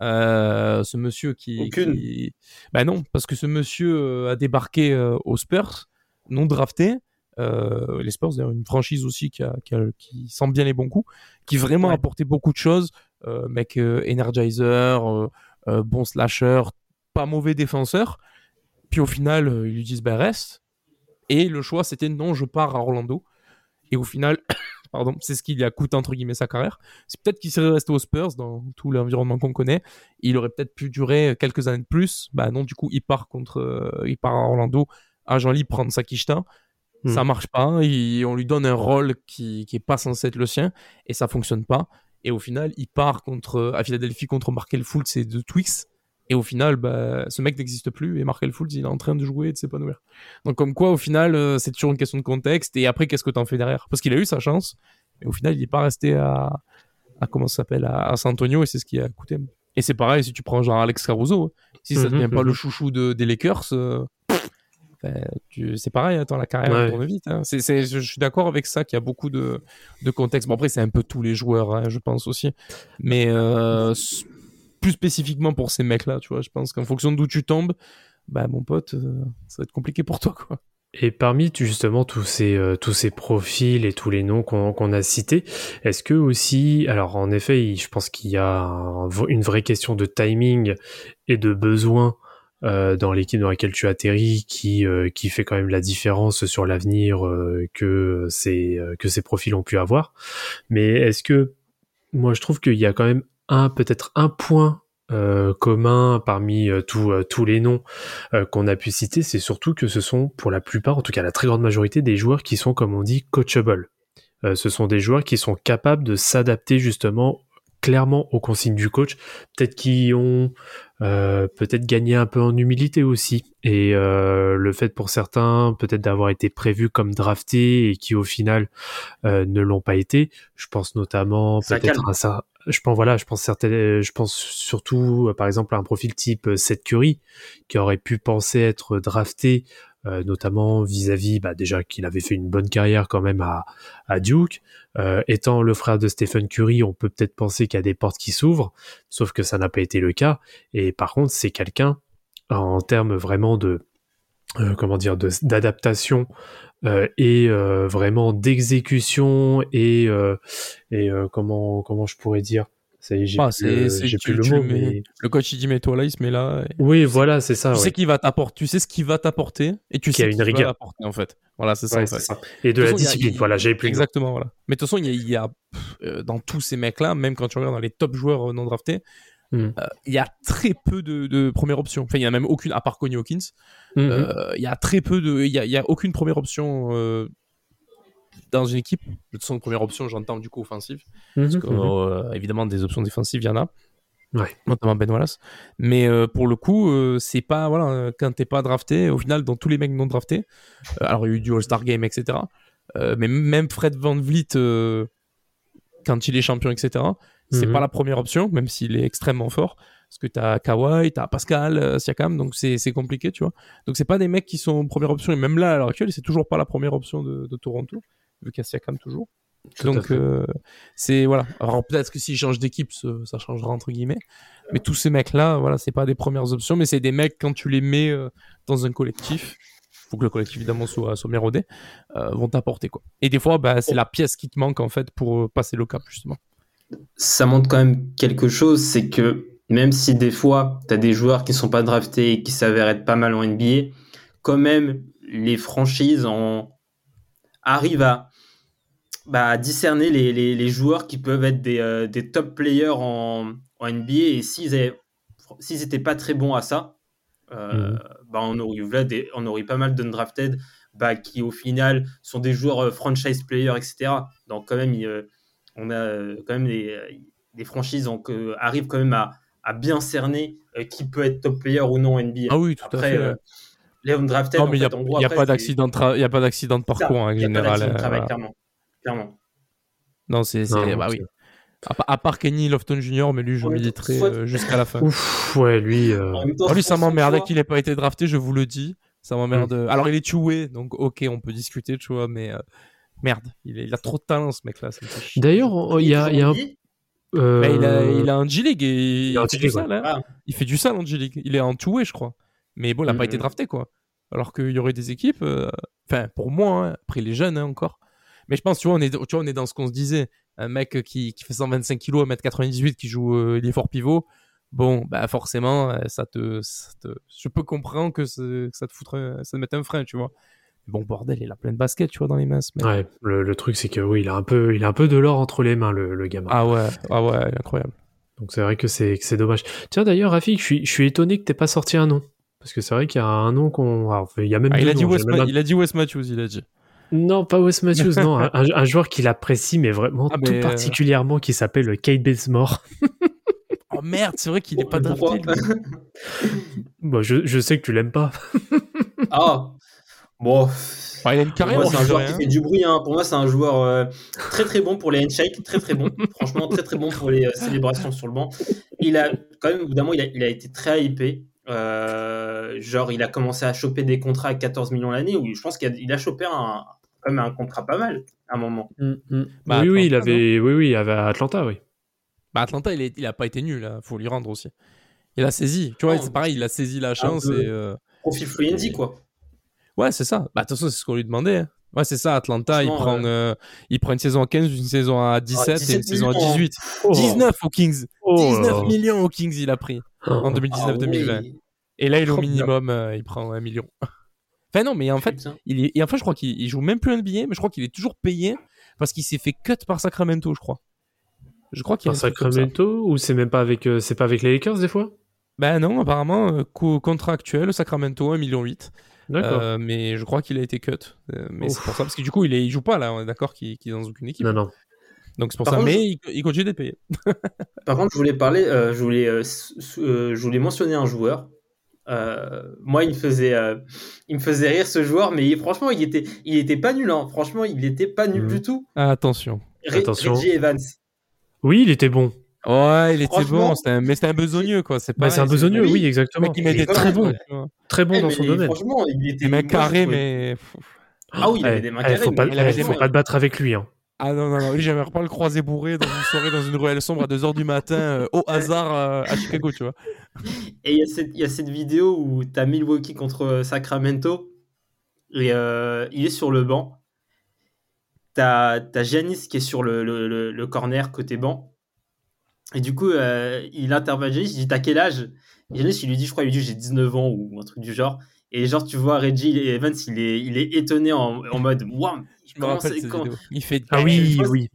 Euh, ce monsieur qui, Aucune. qui- bah non, parce que ce monsieur a débarqué aux Spurs, non drafté. Euh, les Spurs, d'ailleurs, une franchise aussi qui, a- qui, a- qui sent bien les bons coups, qui vraiment a Ouais. apporté beaucoup de choses. Euh, mec euh, energizer, bon slasher, pas mauvais défenseur. Puis au final, ils lui disent bah reste. Et le choix, c'était non, je pars à Orlando. Et au final, pardon, c'est ce qui lui a coûté entre guillemets sa carrière. C'est peut-être qu'il serait resté aux Spurs dans tout l'environnement qu'on connaît. Il aurait peut-être pu durer quelques années de plus. Bah non, du coup, il part contre, il part à Orlando, agent libre prendre sa quicheta. Hmm. Ça marche pas. Il- on lui donne un rôle qui, qui est pas censé être le sien et ça fonctionne pas. Et au final, il part contre à Philadelphie contre Markel Fultz et de Twix. Et au final, bah, ce mec n'existe plus et Markel Fultz, il est en train de jouer et de s'épanouir. Donc comme quoi, au final, euh, c'est toujours une question de contexte. Et après, qu'est-ce que t'en fais derrière? Parce qu'il a eu sa chance, mais au final, il n'est pas resté à, à comment ça s'appelle, à, à San Antonio et c'est ce qui a coûté. Et c'est pareil si tu prends genre Alex Caruso, si ça Mhm, devient pas mhm. le chouchou de, des Lakers, euh, tu- c'est pareil, attends, la carrière Ouais. tourne vite. hein. C'est, c'est- je, suis d'accord avec ça qu'il y a beaucoup de, de contexte. Bon après, c'est un peu tous les joueurs, hein, je pense aussi, mais euh, plus spécifiquement pour ces mecs-là, tu vois, je pense qu'en fonction d'où tu tombes, bah mon pote, euh, ça va être compliqué pour toi, quoi. Et parmi justement tous ces, euh, tous ces profils et tous les noms qu'on qu'on a cités, est-ce que aussi, alors en effet, je pense qu'il y a un- une vraie question de timing et de besoin dans l'équipe dans laquelle tu atterris qui, euh, qui fait quand même la différence sur l'avenir euh, que, ces, euh, que ces profils ont pu avoir. Mais est-ce que, moi je trouve qu'il y a quand même un, peut-être un point euh, commun parmi euh, euh, tous les noms euh, qu'on a pu citer, c'est surtout que ce sont pour la plupart, en tout cas la très grande majorité, des joueurs qui sont, comme on dit, coachable. Euh, ce sont des joueurs qui sont capables de s'adapter justement clairement aux consignes du coach, peut-être qui ont euh, peut-être gagné un peu en humilité aussi, et euh, le fait pour certains peut-être d'avoir été prévus comme draftés et qui au final euh, ne l'ont pas été. Je pense notamment peut-être à ça. Je pense voilà, je pense certaines, je pense surtout euh, par exemple à un profil type euh, Seth Curry qui aurait pu penser être drafté, euh, notamment vis-à-vis bah, déjà qu'il avait fait une bonne carrière quand même à, Duke. Euh, étant le frère de Stephen Curry, on peut peut-être penser qu'il y a des portes qui s'ouvrent, sauf que ça n'a pas été le cas. Et par contre, c'est quelqu'un en termes vraiment de euh, comment dire d'adaptation euh, et vraiment d'exécution et et comment comment je pourrais dire ça y est, j'ai Ah, plus, c'est- le- j'ai plus mot le mets- mais Le coach il dit mets-toi là, il se met là. et- oui voilà c'est ça tu ouais. sais qu'il va t'apporter, tu sais ce qu'il va t'apporter et tu sais qu'il va rigueur. l'apporter en fait. Voilà, c'est ça Ouais, en c'est fait. ça. et de De la façon, a- discipline il- voilà j'ai plus. Exactement, voilà. Mais de toute façon, il y a, il y a, pff, euh, dans tous ces mecs-là, même quand tu regardes dans les top joueurs euh, non draftés, Mm. euh, il y a très peu de, de première option. Enfin, il y a même aucune, à part Connie Hawkins, Mhm. euh, il y a très peu de, il y a, aucune première option dans une équipe. Façon, première option, j'entends du coup offensive. Parce que, Mhm, mhm. euh, évidemment, des options défensives, il y en a. Ouais. Notamment Ben Wallace. Mais euh, pour le coup, euh, c'est pas, voilà, quand t'es pas drafté, au final, dans tous les mecs non draftés, euh, alors il y a eu du All-Star Game, etc. mais même Fred Van Vliet, quand il est champion, etc., c'est Mhm. pas la première option, même s'il est extrêmement fort. Parce que t'as Kawhi, t'as Pascal, Siakam, donc c'est c'est compliqué, tu vois. Donc c'est pas des mecs qui sont première option, et même là, à l'heure actuelle, c'est toujours pas la première option de, de Toronto, vu qu'il y a Siakam toujours. Tout à Donc fait. euh, c'est voilà. Alors peut-être que s'ils changent d'équipe, ça, ça changera entre guillemets. Mais tous ces mecs-là, voilà, c'est pas des premières options, mais c'est des mecs quand tu les mets euh, dans un collectif, faut que le collectif évidemment soit, soit bien rodé, euh, vont t'apporter quoi. Et des fois, bah, c'est la pièce qui te manque en fait pour passer le cap justement. Ça montre quand même quelque chose, c'est que même si des fois, tu as des joueurs qui sont pas draftés et qui s'avèrent être pas mal en NBA, quand même, les franchises en... arrivent à, bah, discerner les, les, les joueurs qui peuvent être des, euh, des top players en, en NBA. Et s'ils n'étaient pas très bons à ça, euh, Mhm. bah, on, aurait, eu là des- on aurait pas mal d'undrafted bah, qui, au final, sont des joueurs euh, franchise players, etc. Donc, quand même, il, on a quand même des, des franchises euh, arrivent quand même à, à bien cerner qui peut être top player ou non en NBA. Ah oui, tout à fait. euh, les undrafted, non, mais il n'y a, a a pas d'accident de parcours en pas général. Clairement. Non, c'est. bah oui. À, pa- à part Kenny Lofton Jr., mais lui, je militerai soit- euh, jusqu'à la fin. Ouf, ouais, lui. euh, En même temps, Ah, lui, ça que qu'il ait pas été drafté, je vous le dis. Ça m'emmerde. Mm. Alors, il est two-way, donc ok, on peut discuter, tu vois, mais euh, merde, il, est- il a trop de talent, ce mec-là. D'ailleurs, oh, il y a, il y a un. Euh, Bah, il, a, il a un G-League et il, fait du sale, hein. Ah. Il fait du sale en G-League. Il est en two-way, je crois. Mais bon, il n'a pas Mhm. été drafté, quoi. Alors qu'il y aurait des équipes. euh, Enfin, pour moi, hein, après les jeunes hein, encore. Mais je pense, tu vois, on est, tu vois, on est dans ce qu'on se disait. Un mec qui, qui fait 125 kilos, 1m98, qui joue euh, il est fort pivot. Bon, bah forcément, euh, ça te, ça te- je peux comprendre que, ça te foutrait, ça te mette un frein, tu vois. Mais bon, bordel, il a plein de baskets, tu vois, dans les mains. Ouais, le, le truc, c'est que oui, il a un peu, il a un peu de l'or entre les mains, le, le gamin. Ah ouais, ah ouais, incroyable. Donc c'est vrai que c'est c'est dommage. Tiens d'ailleurs, Rafik, je suis, je suis étonné que t'aies pas sorti un nom. Parce que c'est vrai qu'il y a un nom qu'on. il y a même Ah, il, a dit noms, Wes j'ai même un- il a dit Wes Matthews, il a dit. Non, pas Wes Matthews, non. Un, joueur qu'il apprécie, mais vraiment Ah, tout mais, euh, particulièrement, qui s'appelle Kate Bazemore. Oh merde, c'est vrai qu'il est pas drafté. Bon, je, je sais que tu l'aimes pas. Ah, bon. Bah, il a une Pour carrière, moi, c'est un joueur rien. qui fait du bruit. hein. Pour moi, c'est un joueur euh, très très bon pour les handshakes, très très bon. Franchement, très très bon pour les euh, célébrations sur le banc. Il a quand même, évidemment, il a, il a été très hypé. Euh, genre, il a commencé à choper des contrats à 14 millions l'année. Où je pense qu'il a, a chopé un, même un contrat pas mal à un moment. Bah, oui, oui, il Atlanta, avait, oui, oui, il avait Atlanta, oui. Bah, Atlanta, il, est- il a pas été nul, là. faut lui rendre aussi. Il a saisi, tu vois, c'est pareil, il a saisi la chance et. euh, Profil easy, quoi. Ouais, c'est ça. Bah, de toute façon, c'est ce qu'on lui demandait. hein. Ouais, c'est ça, Atlanta, il prend, euh, il prend une saison à 15, une saison à 17, et une 17 saison à millions. 18. Oh. 19 aux Kings. Oh. 19 millions aux Kings, il a pris en Oh. 2019-2020. Ah oui. Et là, il est au minimum, euh, il prend un million. Enfin, non, mais en fait, il est, et enfin, je crois qu'il il joue même plus un billet, mais je crois qu'il est toujours payé parce qu'il s'est fait cut par Sacramento, je crois. Je crois qu'il Par. Sacramento ou c'est même pas avec, euh, c'est pas avec les Lakers des fois? Ben non, apparemment, euh, co- contrat actuel, Sacramento, 1,8 million. D'accord. Euh, mais je crois qu'il a été cut. Euh, mais c'est pour ça, parce que du coup, il, est, il joue pas là, on est d'accord qu'il qu'il est dans aucune équipe. non, non. Donc c'est pour Par ça. contre, mais il, il continue d'être payé. Par contre, je voulais parler, euh, je voulais, euh, euh, je voulais mentionner un joueur. Euh, moi, il me faisait, euh, il me faisait rire ce joueur, mais il- franchement, il était, il était pas nul. hein. Franchement, il était pas nul Mhm. du tout. Ah, attention. Re- Attention. Reggie Evans. Oui, il était bon. Ouais, il était bon, un- mais c'était un besogneux, quoi. C'est Bah, c'est un besogneux, oui. exactement. il est très bon. Très bon Eh, dans son domaine. Franchement, il était. Des mains carrées, mais. Ah oui, il avait Eh, des mains eh, carrées. faut pas, mais il avait eh, des faut mains- pas te battre avec lui. Hein. Ah non, non, non, lui, j'aimerais pas le croiser bourré dans une soirée, dans une ruelle sombre à 2h du matin, euh, au hasard euh, à Chicago, tu vois. Et il y, a cette- il y a cette vidéo où tu as Milwaukee contre Sacramento et euh, il est sur le banc. Tu as, Giannis qui est sur le, le- le- corner côté banc. Et du coup, il intervient Giannis, il dit T'as quel âge? Giannis, il lui dit Je crois, il lui dit J'ai 19 ans ou un truc du genre. Et genre, tu vois, Reggie Evans, il est, il est étonné en, en mode Waouh Je me rappelle vidéo. Il fait. Ah oui, pense- oui.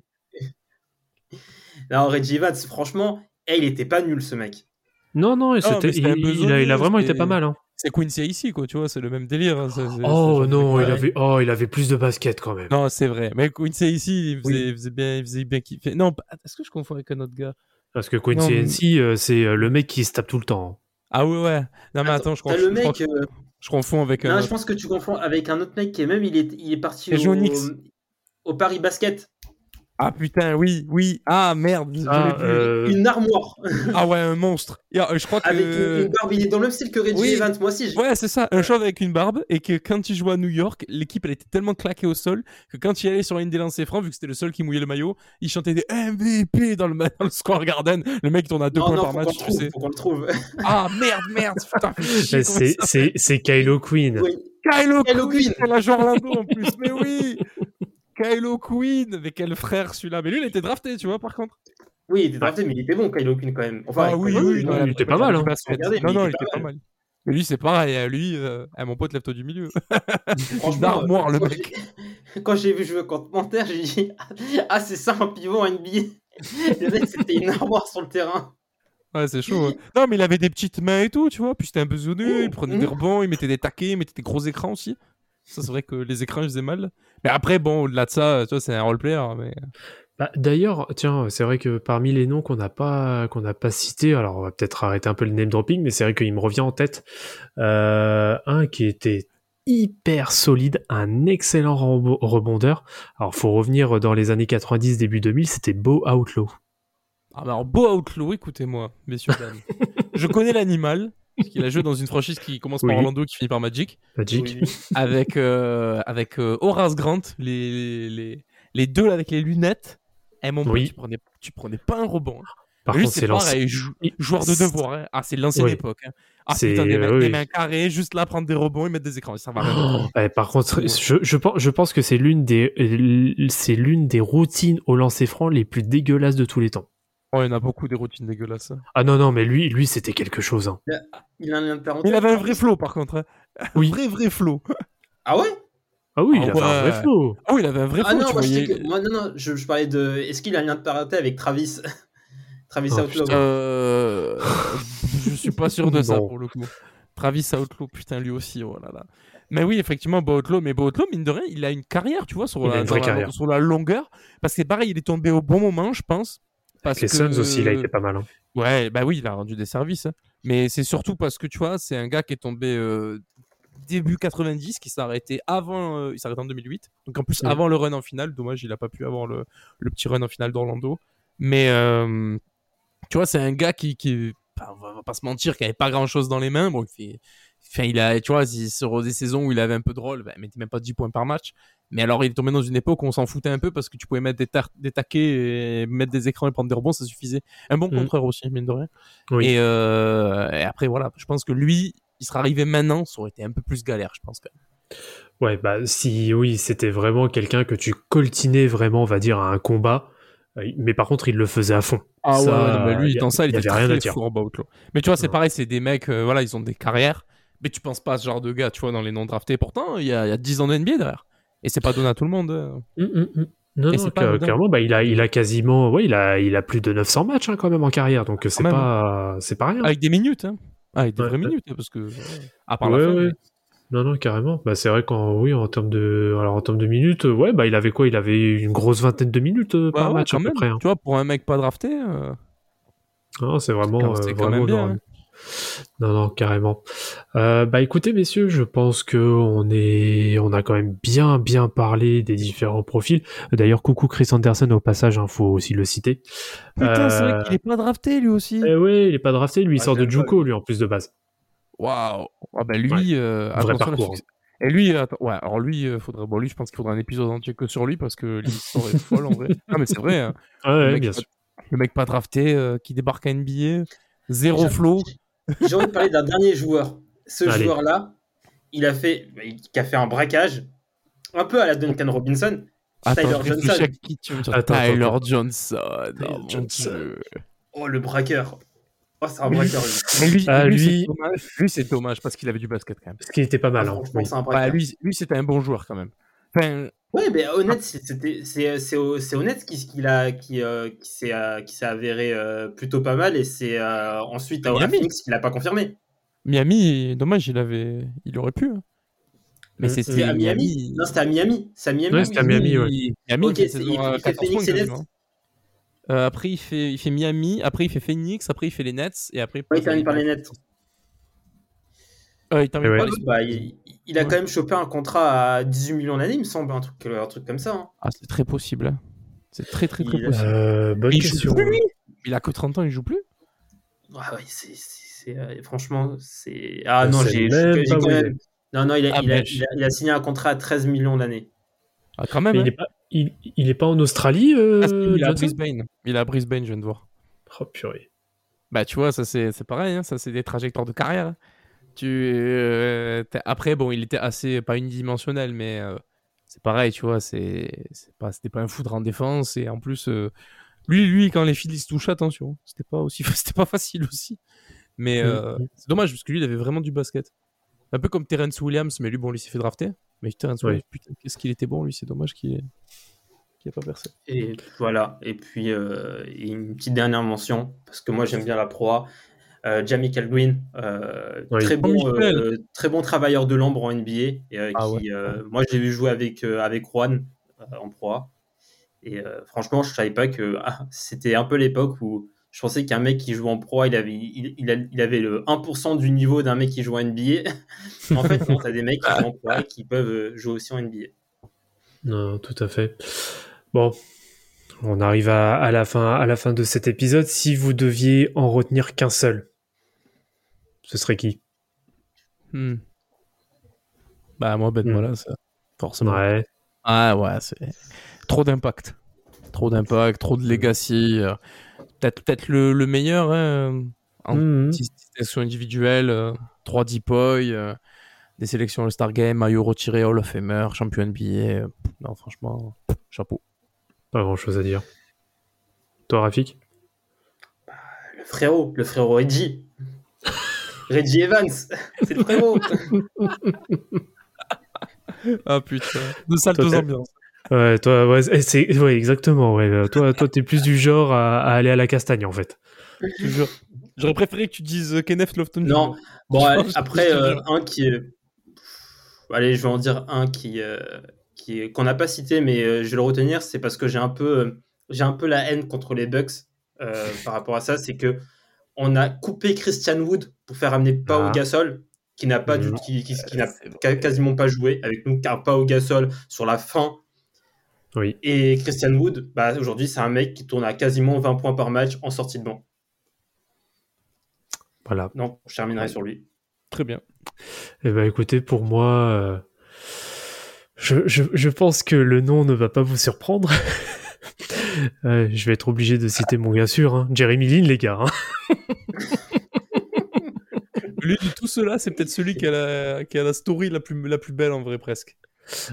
Non, Reggie Evans, franchement, eh, il était pas nul ce mec. Non, non, c'était- il, il a, il a vraiment été pas mal. Hein. C'est Quincy ici, quoi, tu vois, c'est le même délire. hein, Oh non, il avait, oh, il avait plus de basket quand même. Non, c'est vrai. Mais Quincy ici, il faisait, il faisait bien, il faisait bien kiffer. Non, est-ce que je confonds avec un autre gars? Parce que Quincy mais- euh, c'est euh, le mec qui se tape tout le temps. Ah ouais, ouais. Non, mais attends, je, T'as confonds- le je crois mec. que euh, je confonds avec un Non, je pense que tu confonds avec un autre mec qui est même, il est, il est parti au Paris Basket. Ah putain, oui, oui. Ah merde. Ah, euh, Une armoire Ah ouais, un monstre. Euh, je crois que. avec une, une barbe. Il est dans le même style que Reggie Oui. Evans. Moi aussi. j'ai- Ouais, c'est ça, un chauve avec une barbe, et que quand il jouait à New York, l'équipe elle était tellement claquée au sol que quand il allait sur une des lancers francs, vu que c'était le seul qui mouillait le maillot, il chantait des MVP dans le, ma- dans le Square Garden. Le mec tourne à deux Non, points non, par match, tu sais. Faut qu'on le trouve. Ah merde, merde, putain, comment C'est c'est- c'est Kylo Queen. Oui. Kylo, Kylo Queen, Queen. elle a joué à Orlando en plus, mais oui Kylo Queen, mais quel frère celui-là. Mais lui, il était drafté, tu vois, par contre. Oui, il était drafté, mais il était bon, Kylo Queen quand même. Enfin, ah oui, oui, non, il était pas mal, hein. Regardez, Non, non, il était pas mal. Mais lui, c'est pareil, euh, lui, euh, eh, mon pote, lève-toi du milieu. Franchement, Une armoire, le quand mec. j'ai- Quand j'ai vu jouer contre Nanterre, j'ai dit Ah, c'est ça un pivot en NBA. Le mec, c'était une armoire sur le terrain. Ouais, c'est chaud. hein. Non, mais il avait des petites mains et tout, tu vois. Puis c'était un besogneux, il prenait des rebonds, il mettait des taquets, il mettait des gros écrans aussi. Ça, c'est vrai que les écrans, ils faisaient mal. Mais après, bon, au-delà de ça, tu vois, c'est un roleplayer. Mais... Bah, D'ailleurs, tiens, c'est vrai que parmi les noms qu'on n'a pas qu'on n'a pas cités, alors on va peut-être arrêter un peu le name dropping, mais c'est vrai qu'il me revient en tête euh, un qui était hyper solide, un excellent rebondeur. Alors faut revenir dans les années 90, début 2000, c'était Beau Outlaw. Ah, bah alors, beau Outlaw, écoutez-moi, messieurs, dames. Je connais l'animal, parce qu'il a joué dans une franchise qui commence par Oui. Orlando, qui finit par Magic, Magic. Oui. avec, euh, avec euh, Horace Grant, les, les, les deux là, avec les lunettes. Eh, mon Oui. tu, prenais, tu prenais pas un rebond. hein. Par Lui, contre, c'est jou- Il- joueur de devoir. hein. Ah, c'est l'ancienne Oui. époque. hein. Ah, C'est- putain, des, mains, oui, des oui. mains carrées, juste là, prendre des rebonds et mettre des écrans. Ça va rien. Oh, ouais, par contre, je, je, pense, je pense que c'est l'une des euh, c'est l'une des routines au lancer franc les plus dégueulasses de tous les temps. Oh, il y en a beaucoup des routines dégueulasses. Ah non non, mais lui lui c'était quelque chose. Hein. Il a un lien de parenté. Il avait un vrai flow, par contre. hein. Oui. Un vrai, vrai flow. Ah ouais? Ah oui, Ah il avait un vrai flow. Ah oui, il avait un vrai Ah flow. non, tu moi, je voyais- que- moi, non, non, je, je parlais de. Est-ce qu'il a un lien de parenté avec Travis Travis Oh, Outlaw. Euh... je suis pas sûr de ça pour le coup. Travis Outlaw, putain, lui aussi, oh là là. Mais oui, effectivement, Bo Outlaw, mais Bo Outlaw, mine de rien, il a une carrière, tu vois, sur, la, sur la longueur. Parce que pareil, il est tombé au bon moment, je pense. Parce Les que... Suns aussi, il a été pas mal. hein. Ouais, bah oui, il a rendu des services. hein. Mais c'est surtout parce que tu vois, c'est un gars qui est tombé euh, début 90, qui s'est arrêté avant. euh, il s'est arrêté en 2008. Donc en plus, avant le run en finale. Dommage, il a pas pu avoir le, le petit run en finale d'Orlando. Mais euh, tu vois, c'est un gars qui. qui bah, on va- on va pas se mentir, qui avait pas grand chose dans les mains. Bon, il fait. Enfin, il a, tu vois, sur des saisons où il avait un peu de rôle, bah, il mettait même pas 10 points par match. Mais alors, il est tombé dans une époque où on s'en foutait un peu parce que tu pouvais mettre des, des taquets, et mettre des écrans et prendre des rebonds, ça suffisait. Un bon Mhm. contreur aussi, mine de rien. Oui. Et, euh, et après, voilà, je pense que lui, il serait arrivé maintenant, ça aurait été un peu plus galère, je pense. Quand même. Ouais, bah si oui, c'était vraiment quelqu'un que tu coltinais vraiment, on va dire, à un combat. euh, Mais par contre, il le faisait à fond. Ah Ça, ouais, non, lui, a- dans ça, il était avait rien à très dire. Mais tu vois, c'est pareil, c'est des mecs, euh, voilà, ils ont des carrières, mais tu penses pas à ce genre de gars, tu vois, dans les non draftés. Pourtant, il y a, il y a 10 ans de NBA derrière. Et c'est pas donné à tout le monde. euh. Hum, hum, hum. Non, Et non, pas clairement, bah, il a, il a quasiment, ouais, il a, il a plus de 900 matchs hein, quand même en carrière, donc euh, c'est pas, c'est pas rien. Avec des minutes, hein. Ah, avec des Ouais. vraies minutes, hein, parce que. euh, À part la fin. ouais. mais- Non, non, carrément. Bah, c'est vrai qu'en, oui, en termes de, alors en termes de minutes, euh, ouais, bah, il avait quoi? Il avait une grosse vingtaine de minutes euh, Ouais, par match à peu même. près. hein. Tu vois, pour un mec pas drafté. euh, Non, c'est vraiment, euh, c'est quand vraiment même bien. Non, non, carrément. Euh, bah, écoutez, messieurs, je pense que on est, on a quand même bien, bien parlé des différents profils. D'ailleurs, coucou Chris Anderson au passage, hein, faut aussi le citer. Putain, c'est Euh, vrai qu'il est pas drafté lui aussi. Eh ouais, il est pas drafté, lui, il Ah, sort de Juco, lui, en plus de base. Waouh. Ah bah lui, Ouais. euh, Vrai la Et lui, attends, ouais, alors lui, euh, faudrait, bon, lui, je pense qu'il faudrait un épisode entier que sur lui parce que l'histoire est folle en vrai. Non, mais c'est vrai. hein. Ah le, ouais, mec bien pas, sûr. le mec pas drafté euh, qui débarque à NBA, zéro flow. J'ai envie de parler d'un dernier joueur. Ce joueur-là, il a fait, qui a fait un braquage, un peu à la Duncan Robinson. Attends, Tyler Johnson. qui tu. Attends, Tyler attends, Johnson. Tyler oh Johnson. Oh, le braqueur. Oh, c'est un Oui. braqueur. lui. Lui, Ah, lui, lui- c'est dommage. Parce qu'il avait du basket quand même. Ce qui était pas mal, Ah, hein. oui. braqueur. lui, lui c'était un bon joueur quand même. Enfin, Ouais, mais honnête, c'est- c'était- c'est c'est honnête qui, qui, a- qui, euh, qui s'est euh, qui s'est avéré euh, plutôt pas mal et c'est euh, ensuite à. Phoenix qu'il a pas confirmé. Miami, dommage, il avait, il aurait pu. hein. Mais c'était à Miami. Non, c'était à Miami. C'est à Miami. Ouais, c'était à Miami, ouais. Miami, Ok, il c'est- fait il- saison, il euh, fait 14 Phoenix points et Nets. quasiment. Euh, après, il fait, il fait Miami, après, il fait Phoenix, après, il fait les Nets, et après, Ouais, il termine par les nets. Euh, il termine Ouais. par Ouais, les- bah, il, a Ouais. quand même chopé un contrat à 18 millions d'années, il me semble, un truc, un truc comme ça. hein. Ah, c'est très possible. hein. C'est très très très Il- possible. Euh, bonne il joue plus, Il a que 30 ans, il joue plus Ah ouais, c'est, c'est- c'est, euh, franchement, c'est. Ah non, j'ai, même j'ai pas quand même- Non, non, il a, Ah, il, a, mais il, a, il a signé un contrat à 13 millions d'années. Ah, quand même. Mais hein. il est pas, il, il est pas en Australie, euh, Ah, il est à Brisbane. Il est à Brisbane, je viens de voir. Oh purée. Bah, tu vois, ça c'est c'est pareil, hein, ça c'est des trajectoires de carrière. hein. Tu, euh, après, bon, il était assez, pas unidimensionnel, mais euh, c'est pareil, tu vois, c'est pas, c'était pas un foudre en défense, et en plus, euh, lui, lui, quand les Phillies se touchent, attention, c'était pas aussi, c'était pas facile aussi. Mais c'est dommage, parce que lui, il avait vraiment du basket. Un peu comme Terrence Williams, mais lui, bon, lui s'est fait drafter. Mais Terrence Ouais. Williams, putain, qu'est-ce qu'il était bon, lui, c'est dommage qu'il qu'il ait pas percé. Et voilà. Et puis, euh, une petite dernière mention, parce que moi j'aime bien la proie. Euh, Jamichael Green, euh, Oui. très, bon, euh, très bon travailleur de l'ombre en NBA. Et, euh, Ah qui, euh, moi, je l'ai vu jouer avec, euh, avec Juan euh, en proie. Et euh, franchement, je savais pas que ah, c'était un peu l'époque où je pensais qu'un mec qui joue en proie, il avait, il, il a- il avait le 1% du niveau d'un mec qui joue en NBA. en fait, non, t'as des mecs qui jouent en proie et qui peuvent jouer aussi en NBA. Non, tout à fait. Bon, on arrive à, à la fin, à la fin de cet épisode. Si vous deviez en retenir qu'un seul, ce serait qui? Hmm. Bah, moi, Ben Hmm. Wallace, ça, forcément. Ouais. Ah ouais, c'est trop d'impact. Trop d'impact, trop de legacy. euh, Peut-être peut-être le, le meilleur hein, en Mhm. distinction individuelle. euh, 3 depoy, euh, des sélections All-Star Game, maillot retiré, Hall of Famer, champion NBA. euh, non, franchement, chapeau. Pas grand chose à dire. Toi, Rafik? Le frérot, le frérot Reggie. Reggie Evans, c'est le frérot. Ah putain, de Toi, t'es- ambiances. Ouais, toi, ouais, c'est- ouais, exactement. Ouais. Euh, Toi, toi, t'es plus du genre à, à aller à la castagne, en fait. J'aurais préféré que tu dises euh, Kenneth Lofton. Non. Bon, après, euh, jure. un qui est. Allez, je vais en dire un qui, euh, qui est- qu'on n'a pas cité, mais euh, je vais le retenir, c'est parce que j'ai un peu, euh, j'ai un peu la haine contre les Bucks euh, par rapport à ça. C'est que on a coupé Christian Wood pour faire amener Pau Ah. Gasol, qui n'a pas du, qui, qui, qui n'a quasiment pas joué avec nous, car Pau Gasol sur la fin. Oui. Et Christian Wood, bah, aujourd'hui, c'est un mec qui tourne à quasiment 20 points par match en sortie de banc. Voilà. Non, je terminerai sur lui. Très bien. Eh ben, écoutez, pour moi, euh, je, je, je pense que le nom ne va pas vous surprendre. Euh, je vais être obligé de citer mon gars sûr, hein. Jeremy Lin, les gars. hein. Lui, de tout cela, c'est peut-être celui qui a, la, qui a la story la plus, la plus belle en vrai, presque.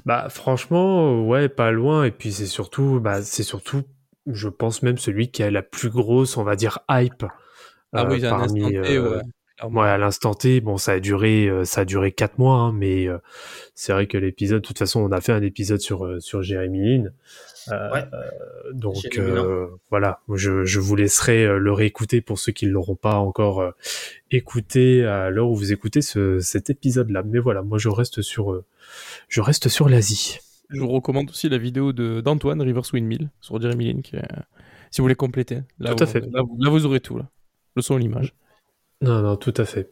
Bah, franchement, ouais, pas loin. Et puis, c'est surtout, bah, c'est surtout, je pense même celui qui a la plus grosse, on va dire, hype. Ah euh, oui, un ouais. Clairement. Ouais, à l'instant T, bon, ça a duré, euh, ça a duré quatre mois, hein, mais euh, c'est vrai que l'épisode, de toute façon, on a fait un épisode sur euh, sur Jeremy Lin. Euh, Ouais. euh, donc euh, voilà, je, je vous laisserai euh, le réécouter pour ceux qui ne l'auront pas encore euh, écouté à l'heure où vous écoutez ce, cet épisode-là. Mais voilà, moi je reste sur euh, je reste sur l'Asie. Je vous recommande aussi la vidéo de- d'Antoine, Rivers Windmill, sur Jeremy Lin, qui est- si vous voulez compléter. Là, Tout à vous- fait. Là, vous- là, vous aurez tout. Là. Le son et l'image. Non, non, tout à fait.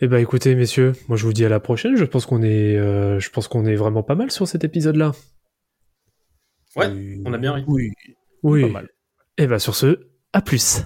Eh ben, écoutez, messieurs, moi je vous dis à la prochaine. Je pense qu'on est, euh, je pense qu'on est vraiment pas mal sur cet épisode-là. Ouais, on a bien ri. Oui, Oui. pas mal. Eh ben, sur ce, à plus.